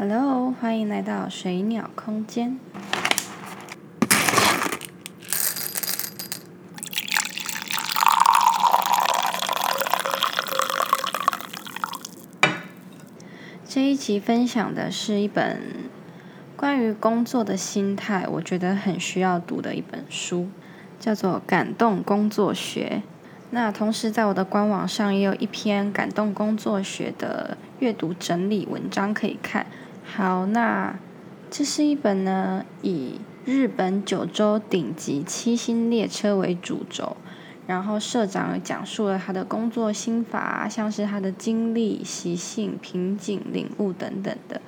Hello，欢迎来到水鸟空间。这一集分享的是一本关于工作的心态，我觉得很需要读的一本书，叫做《感动工作学》。那同时，在我的官网上也有一篇《感动工作学》的阅读整理文章可以看。好，那这是一本呢以日本九州顶级七星列车为主轴，然后社长讲述了他的工作心法，像是他的经历、习性、瓶颈、领悟等等的。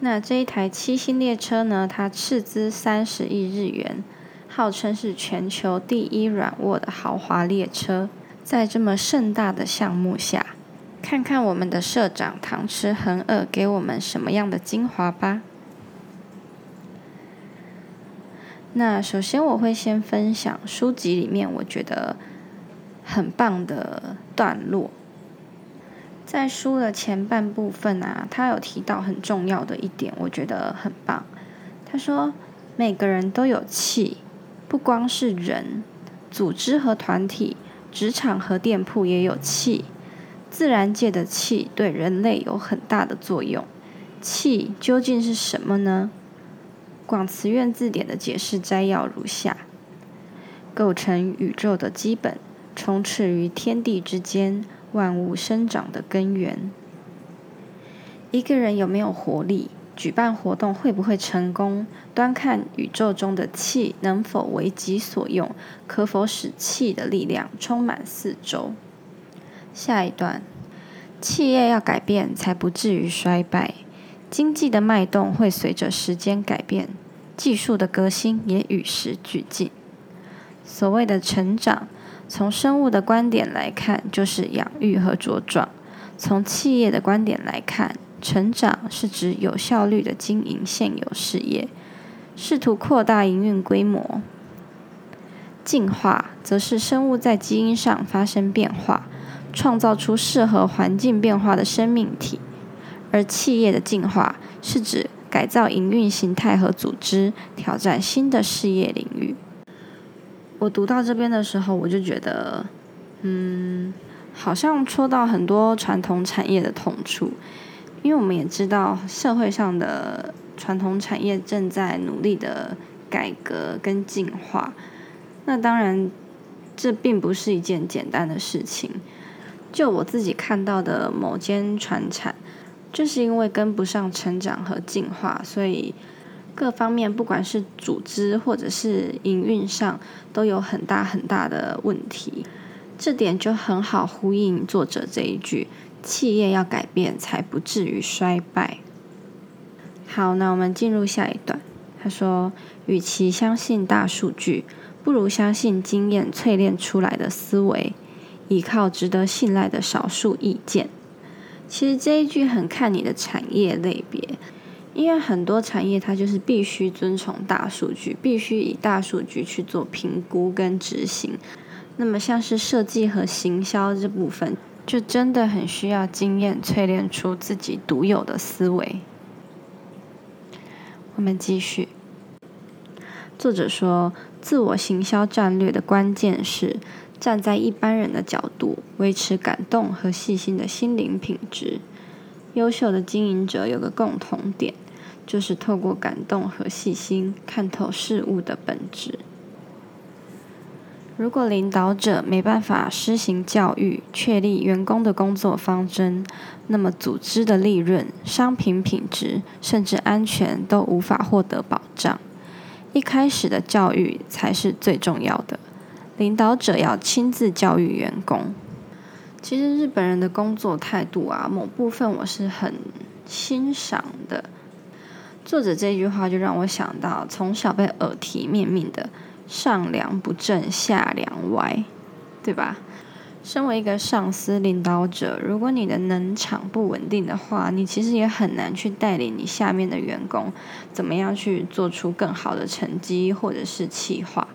那这一台七星列车呢，它斥资三十亿日元。号称是全球第一软卧的豪华列车，在这么盛大的项目下，看看我们的社长唐吃横二给我们什么样的精华吧。那首先我会先分享书籍里面我觉得很棒的段落，在书的前半部分啊，他有提到很重要的一点，我觉得很棒。他说每个人都有气。不光是人，组织和团体、职场和店铺也有气。自然界的气对人类有很大的作用。气究竟是什么呢？广慈院字典的解释摘要如下：构成宇宙的基本，充斥于天地之间，万物生长的根源。一个人有没有活力？举办活动会不会成功，端看宇宙中的气能否为己所用，可否使气的力量充满四周。下一段，企业要改变才不至于衰败。经济的脉动会随着时间改变，技术的革新也与时俱进。所谓的成长，从生物的观点来看，就是养育和茁壮；从企业的观点来看，成长是指有效率的经营现有事业，试图扩大营运规模；进化则是生物在基因上发生变化，创造出适合环境变化的生命体；而企业的进化是指改造营运形态和组织，挑战新的事业领域。我读到这边的时候，我就觉得，嗯，好像戳到很多传统产业的痛处。因为我们也知道，社会上的传统产业正在努力的改革跟进化。那当然，这并不是一件简单的事情。就我自己看到的某间船产，就是因为跟不上成长和进化，所以各方面不管是组织或者是营运上，都有很大很大的问题。这点就很好呼应作者这一句。企业要改变，才不至于衰败。好，那我们进入下一段。他说：“与其相信大数据，不如相信经验淬炼出来的思维，依靠值得信赖的少数意见。”其实这一句很看你的产业类别，因为很多产业它就是必须遵从大数据，必须以大数据去做评估跟执行。那么像是设计和行销这部分。就真的很需要经验淬炼出自己独有的思维。我们继续。作者说，自我行销战略的关键是站在一般人的角度，维持感动和细心的心灵品质。优秀的经营者有个共同点，就是透过感动和细心，看透事物的本质。如果领导者没办法施行教育，确立员工的工作方针，那么组织的利润、商品品质甚至安全都无法获得保障。一开始的教育才是最重要的，领导者要亲自教育员工。其实日本人的工作态度啊，某部分我是很欣赏的。作者这句话就让我想到，从小被耳提面命的。上梁不正下梁歪，对吧？身为一个上司领导者，如果你的能场不稳定的话，你其实也很难去带领你下面的员工怎么样去做出更好的成绩或者是企划。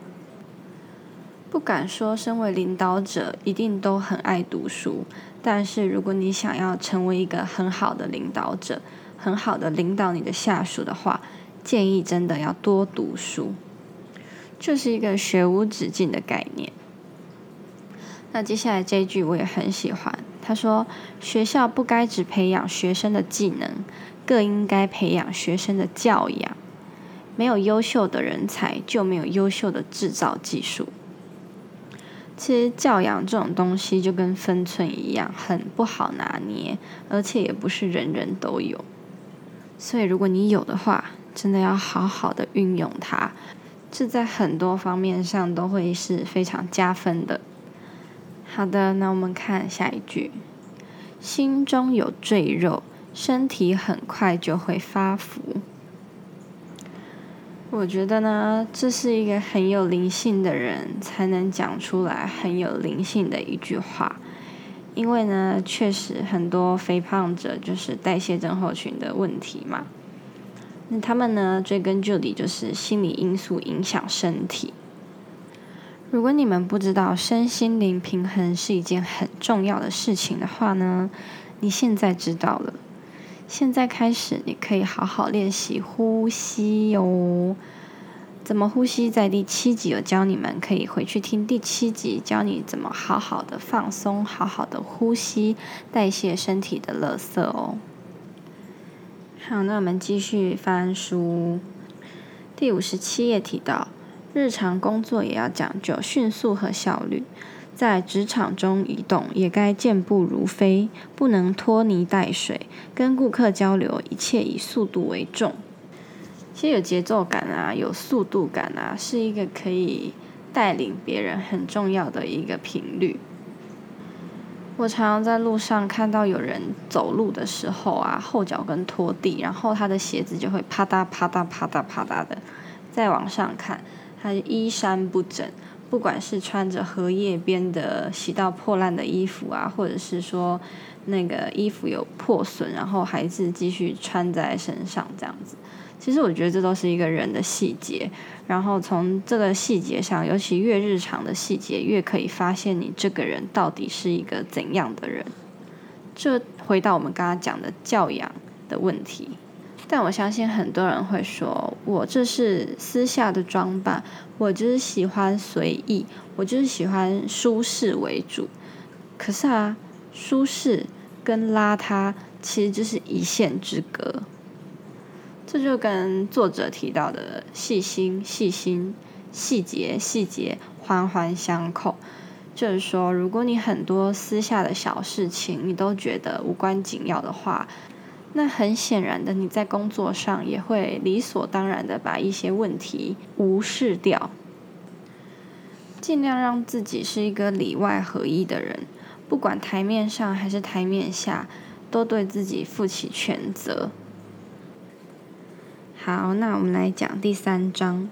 不敢说身为领导者一定都很爱读书，但是如果你想要成为一个很好的领导者，很好的领导你的下属的话，建议真的要多读书，这是一个学无止境的概念。那接下来这一句我也很喜欢，他说：“学校不该只培养学生的技能，更应该培养学生的教养。没有优秀的人才，就没有优秀的制造技术。”其实教养这种东西就跟分寸一样，很不好拿捏，而且也不是人人都有。所以如果你有的话，真的要好好的运用它，这在很多方面上都会是非常加分的。好的，那我们看下一句：心中有赘肉，身体很快就会发福。我觉得呢，这是一个很有灵性的人才能讲出来很有灵性的一句话，因为呢，确实很多肥胖者就是代谢症候群的问题嘛。那他们呢，追根究底就是心理因素影响身体。如果你们不知道身心灵平衡是一件很重要的事情的话呢，你现在知道了。现在开始，你可以好好练习呼吸哟。怎么呼吸？在第七集有教你们，可以回去听第七集，教你怎么好好的放松，好好的呼吸，代谢身体的垃圾哦。好，那我们继续翻书，第五十七页提到。日常工作也要讲究迅速和效率，在职场中移动也该健步如飞，不能拖泥带水。跟顾客交流，一切以速度为重。其实有节奏感啊，有速度感啊，是一个可以带领别人很重要的一个频率。我常常在路上看到有人走路的时候啊，后脚跟拖地，然后他的鞋子就会啪嗒啪嗒啪嗒啪嗒的。再往上看。他衣衫不整，不管是穿着荷叶边的洗到破烂的衣服啊，或者是说那个衣服有破损，然后还是继续穿在身上这样子。其实我觉得这都是一个人的细节，然后从这个细节上，尤其越日常的细节，越可以发现你这个人到底是一个怎样的人。这回到我们刚刚讲的教养的问题。但我相信很多人会说，我这是私下的装扮，我就是喜欢随意，我就是喜欢舒适为主。可是啊，舒适跟邋遢其实就是一线之隔。这就跟作者提到的细心、细心、细节、细节环环相扣。就是说，如果你很多私下的小事情你都觉得无关紧要的话，那很显然的，你在工作上也会理所当然的把一些问题无视掉，尽量让自己是一个里外合一的人，不管台面上还是台面下，都对自己负起全责。好，那我们来讲第三章，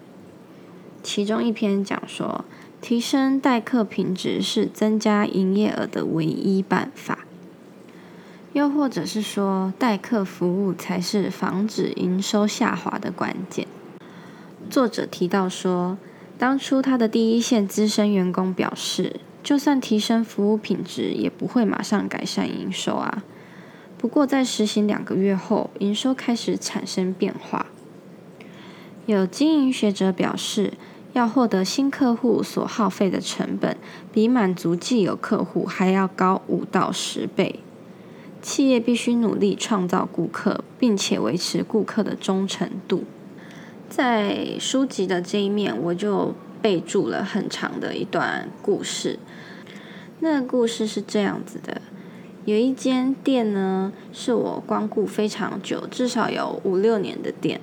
其中一篇讲说，提升待客品质是增加营业额的唯一办法。又或者是说，代客服务才是防止营收下滑的关键。作者提到说，当初他的第一线资深员工表示，就算提升服务品质，也不会马上改善营收啊。不过在实行两个月后，营收开始产生变化。有经营学者表示，要获得新客户所耗费的成本，比满足既有客户还要高五到十倍。企业必须努力创造顾客，并且维持顾客的忠诚度。在书籍的这一面，我就备注了很长的一段故事。那个故事是这样子的：有一间店呢，是我光顾非常久，至少有五六年的店。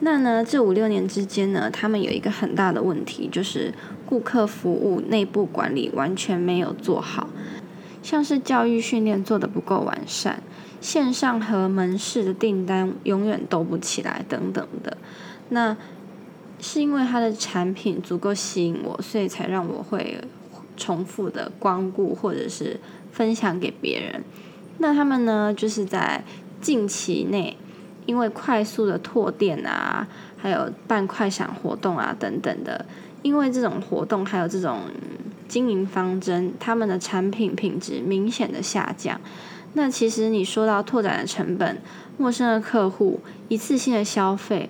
那呢，这五六年之间呢，他们有一个很大的问题，就是顾客服务内部管理完全没有做好。像是教育训练做的不够完善，线上和门市的订单永远都不起来等等的，那是因为它的产品足够吸引我，所以才让我会重复的光顾或者是分享给别人。那他们呢，就是在近期内，因为快速的拓店啊，还有办快闪活动啊等等的，因为这种活动还有这种。经营方针，他们的产品品质明显的下降，那其实你说到拓展的成本、陌生的客户、一次性的消费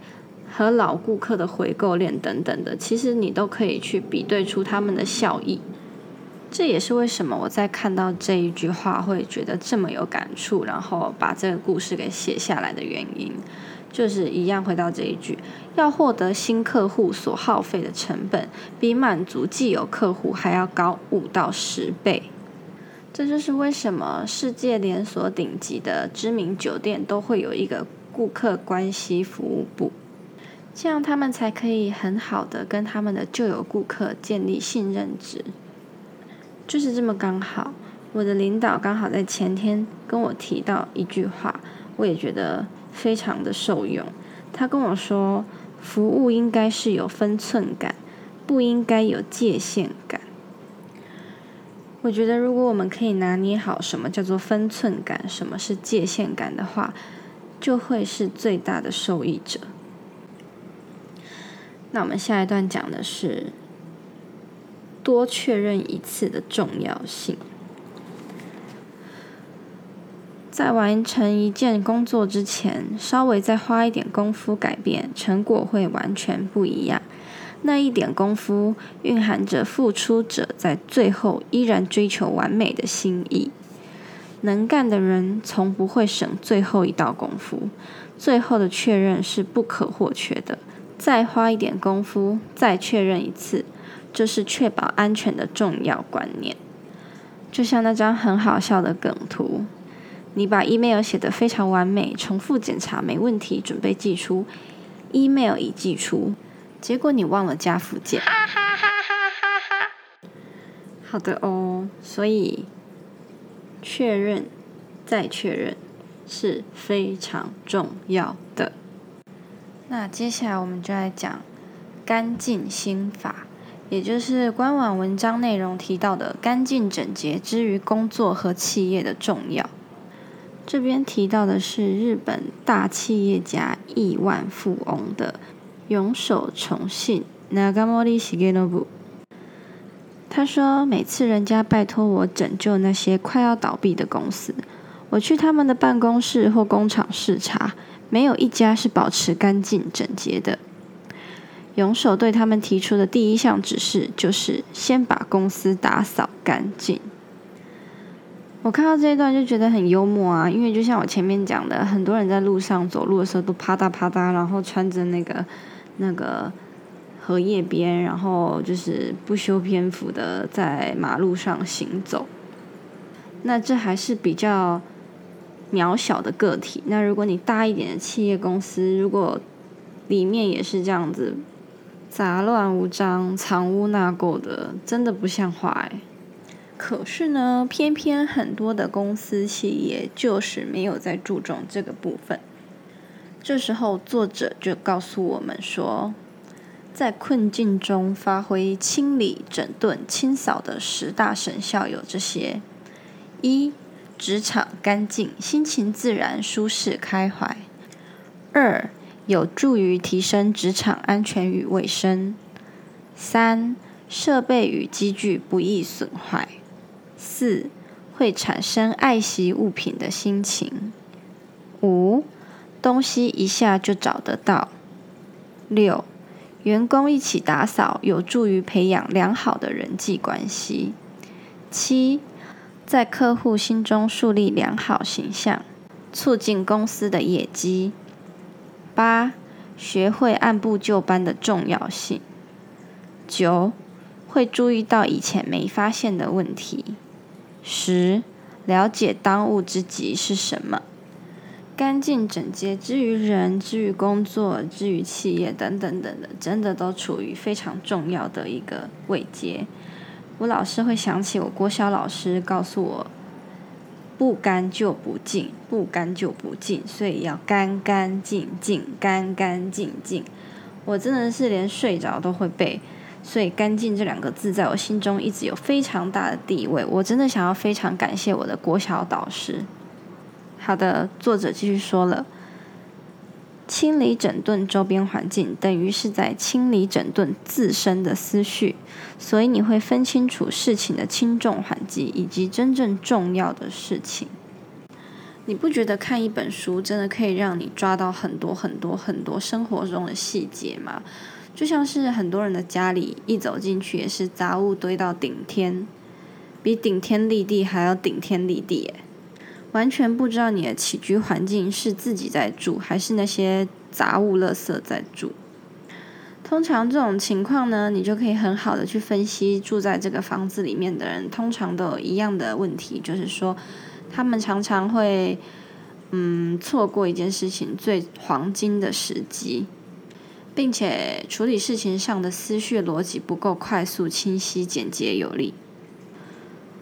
和老顾客的回购链等等的，其实你都可以去比对出他们的效益。这也是为什么我在看到这一句话会觉得这么有感触，然后把这个故事给写下来的原因，就是一样回到这一句：要获得新客户所耗费的成本，比满足既有客户还要高五到十倍。这就是为什么世界连锁顶级的知名酒店都会有一个顾客关系服务部，这样他们才可以很好的跟他们的旧有顾客建立信任值。就是这么刚好，我的领导刚好在前天跟我提到一句话，我也觉得非常的受用。他跟我说，服务应该是有分寸感，不应该有界限感。我觉得如果我们可以拿捏好什么叫做分寸感，什么是界限感的话，就会是最大的受益者。那我们下一段讲的是。多确认一次的重要性，在完成一件工作之前，稍微再花一点功夫改变，成果会完全不一样。那一点功夫蕴含着付出者在最后依然追求完美的心意。能干的人从不会省最后一道功夫，最后的确认是不可或缺的。再花一点功夫，再确认一次。这是确保安全的重要观念。就像那张很好笑的梗图，你把 email 写得非常完美，重复检查没问题，准备寄出，email 已寄出，结果你忘了加附件。好的哦，所以确认再确认是非常重要的。那接下来我们就来讲干净心法。也就是官网文章内容提到的干净整洁之于工作和企业的重要。这边提到的是日本大企业家亿万富翁的永守崇信 （Nagamori Shigenobu）。他说：“每次人家拜托我拯救那些快要倒闭的公司，我去他们的办公室或工厂视察，没有一家是保持干净整洁的。”永守对他们提出的第一项指示就是先把公司打扫干净。我看到这一段就觉得很幽默啊，因为就像我前面讲的，很多人在路上走路的时候都啪嗒啪嗒，然后穿着那个那个荷叶边，然后就是不修边幅的在马路上行走。那这还是比较渺小的个体。那如果你大一点的企业公司，如果里面也是这样子。杂乱无章、藏污纳垢的，真的不像话哎。可是呢，偏偏很多的公司企业就是没有在注重这个部分。这时候，作者就告诉我们说，在困境中发挥清理、整顿、清扫的十大神效有这些：一、职场干净，心情自然、舒适、开怀；二、有助于提升职场安全与卫生。三、设备与机具不易损坏。四、会产生爱惜物品的心情。五、东西一下就找得到。六、员工一起打扫，有助于培养良好的人际关系。七、在客户心中树立良好形象，促进公司的业绩。八、学会按部就班的重要性。九、会注意到以前没发现的问题。十、了解当务之急是什么。干净整洁之于人，之于工作，之于企业等等等的，真的都处于非常重要的一个位阶。我老是会想起我国小老师告诉我。不干就不净，不干就不净，所以要干干净净，干干净净。我真的是连睡着都会背，所以“干净”这两个字在我心中一直有非常大的地位。我真的想要非常感谢我的国小导师。好的，作者继续说了。清理整顿周边环境，等于是在清理整顿自身的思绪，所以你会分清楚事情的轻重缓急，以及真正重要的事情。你不觉得看一本书真的可以让你抓到很多很多很多生活中的细节吗？就像是很多人的家里一走进去也是杂物堆到顶天，比顶天立地还要顶天立地，完全不知道你的起居环境是自己在住，还是那些杂物垃圾在住。通常这种情况呢，你就可以很好的去分析住在这个房子里面的人，通常都有一样的问题，就是说。他们常常会，嗯，错过一件事情最黄金的时机，并且处理事情上的思绪逻辑不够快速、清晰、简洁有力。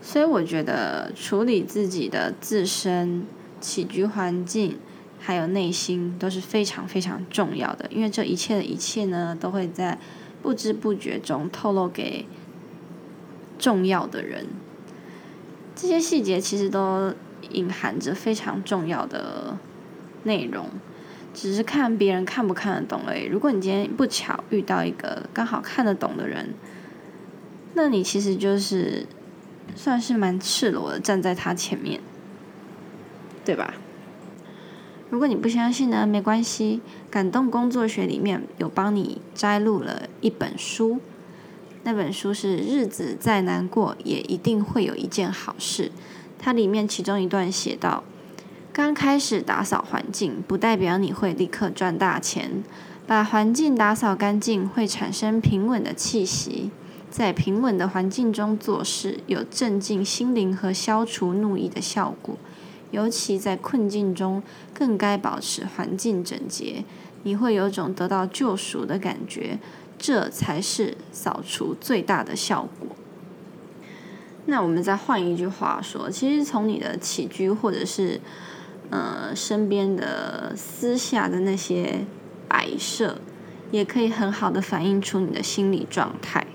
所以，我觉得处理自己的自身起居环境，还有内心都是非常非常重要的，因为这一切的一切呢，都会在不知不觉中透露给重要的人。这些细节其实都隐含着非常重要的内容，只是看别人看不看得懂而已。如果你今天不巧遇到一个刚好看得懂的人，那你其实就是算是蛮赤裸的站在他前面，对吧？如果你不相信呢，没关系，感动工作学里面有帮你摘录了一本书。那本书是《日子再难过，也一定会有一件好事》。它里面其中一段写道：“刚开始打扫环境，不代表你会立刻赚大钱。把环境打扫干净，会产生平稳的气息。在平稳的环境中做事，有镇静心灵和消除怒意的效果。尤其在困境中，更该保持环境整洁。你会有种得到救赎的感觉。”这才是扫除最大的效果。那我们再换一句话说，其实从你的起居或者是呃身边的私下的那些摆设，也可以很好的反映出你的心理状态。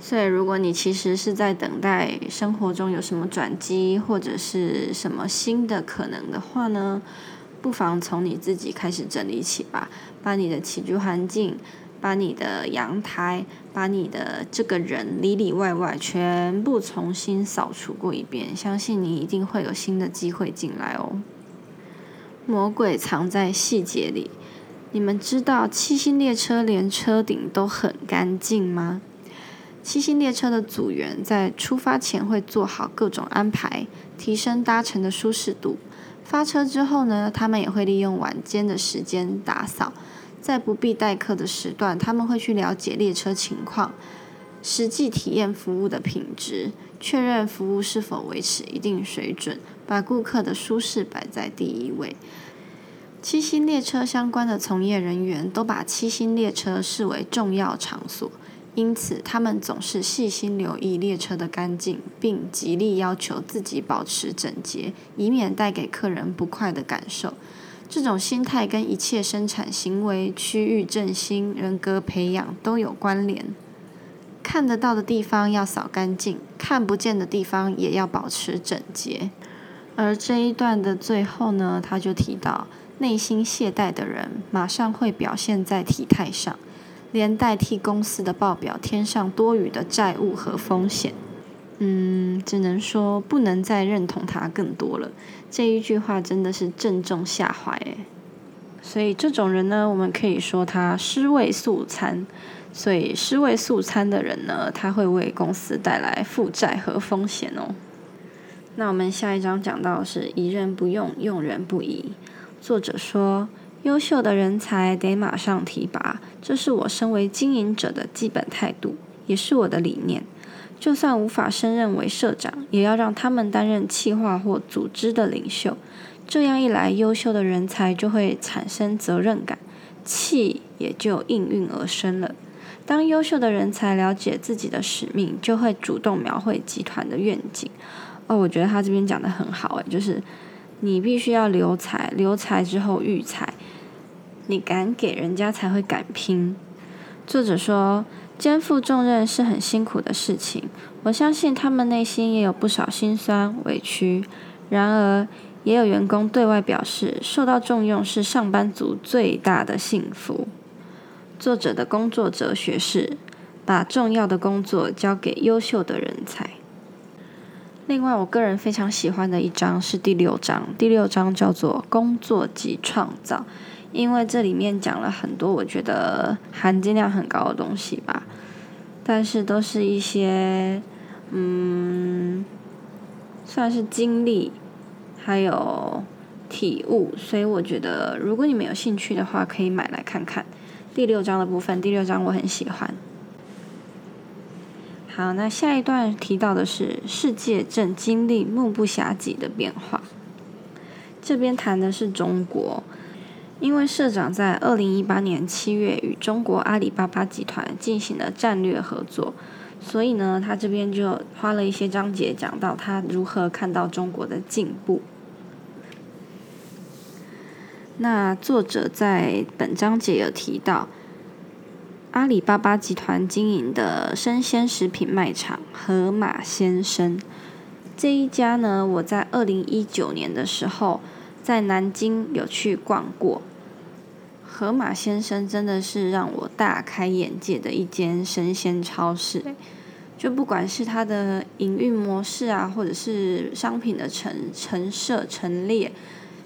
所以，如果你其实是在等待生活中有什么转机或者是什么新的可能的话呢？不妨从你自己开始整理起吧，把你的起居环境、把你的阳台、把你的这个人里里外外全部重新扫除过一遍，相信你一定会有新的机会进来哦。魔鬼藏在细节里，你们知道七星列车连车顶都很干净吗？七星列车的组员在出发前会做好各种安排，提升搭乘的舒适度。发车之后呢，他们也会利用晚间的时间打扫，在不必待客的时段，他们会去了解列车情况，实际体验服务的品质，确认服务是否维持一定水准，把顾客的舒适摆在第一位。七星列车相关的从业人员都把七星列车视为重要场所。因此，他们总是细心留意列车的干净，并极力要求自己保持整洁，以免带给客人不快的感受。这种心态跟一切生产行为、区域振兴、人格培养都有关联。看得到的地方要扫干净，看不见的地方也要保持整洁。而这一段的最后呢，他就提到，内心懈怠的人，马上会表现在体态上。连代替公司的报表添上多余的债务和风险，嗯，只能说不能再认同他更多了。这一句话真的是正中下怀诶。所以这种人呢，我们可以说他尸位素餐。所以尸位素餐的人呢，他会为公司带来负债和风险哦。那我们下一章讲到是疑人不用，用人不疑。作者说。优秀的人才得马上提拔，这是我身为经营者的基本态度，也是我的理念。就算无法升任为社长，也要让他们担任企划或组织的领袖。这样一来，优秀的人才就会产生责任感，气也就应运而生了。当优秀的人才了解自己的使命，就会主动描绘集团的愿景。哦，我觉得他这边讲的很好，诶，就是你必须要留才，留才之后育才。你敢给人家才会敢拼。作者说，肩负重任是很辛苦的事情，我相信他们内心也有不少心酸委屈。然而，也有员工对外表示，受到重用是上班族最大的幸福。作者的工作哲学是，把重要的工作交给优秀的人才。另外，我个人非常喜欢的一章是第六章，第六章叫做“工作及创造”，因为这里面讲了很多我觉得含金量很高的东西吧，但是都是一些嗯，算是经历还有体悟，所以我觉得如果你们有兴趣的话，可以买来看看。第六章的部分，第六章我很喜欢。好，那下一段提到的是世界正经历目不暇接的变化。这边谈的是中国，因为社长在二零一八年七月与中国阿里巴巴集团进行了战略合作，所以呢，他这边就花了一些章节讲到他如何看到中国的进步。那作者在本章节有提到。阿里巴巴集团经营的生鲜食品卖场盒马鲜生这一家呢，我在二零一九年的时候在南京有去逛过。盒马先生真的是让我大开眼界的一间生鲜超市，就不管是它的营运模式啊，或者是商品的陈陈设陈列。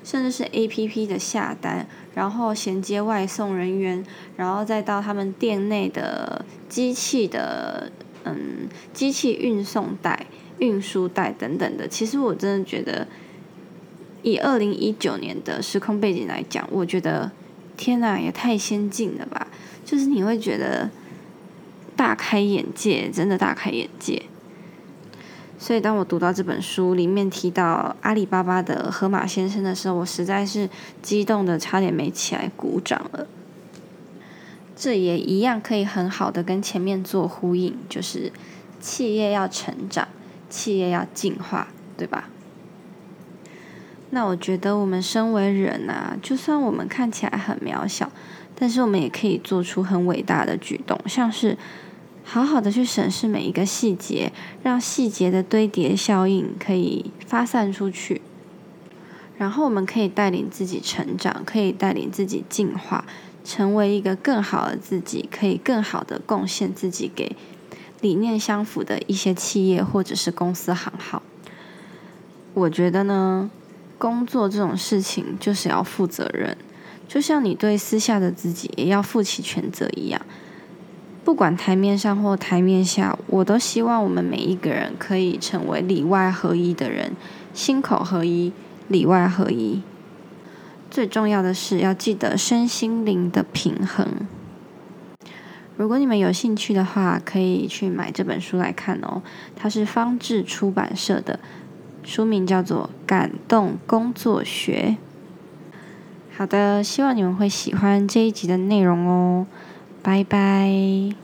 甚至是 A P P 的下单，然后衔接外送人员，然后再到他们店内的机器的嗯机器运送带、运输带等等的。其实我真的觉得，以二零一九年的时空背景来讲，我觉得天呐，也太先进了吧！就是你会觉得大开眼界，真的大开眼界。所以，当我读到这本书里面提到阿里巴巴的河马先生的时候，我实在是激动的差点没起来鼓掌了。这也一样可以很好的跟前面做呼应，就是企业要成长，企业要进化，对吧？那我觉得我们身为人啊，就算我们看起来很渺小，但是我们也可以做出很伟大的举动，像是。好好的去审视每一个细节，让细节的堆叠效应可以发散出去，然后我们可以带领自己成长，可以带领自己进化，成为一个更好的自己，可以更好的贡献自己给理念相符的一些企业或者是公司行号。我觉得呢，工作这种事情就是要负责任，就像你对私下的自己也要负起全责一样。不管台面上或台面下，我都希望我们每一个人可以成为里外合一的人，心口合一，里外合一。最重要的是要记得身心灵的平衡。如果你们有兴趣的话，可以去买这本书来看哦。它是方志出版社的，书名叫做《感动工作学》。好的，希望你们会喜欢这一集的内容哦。拜拜。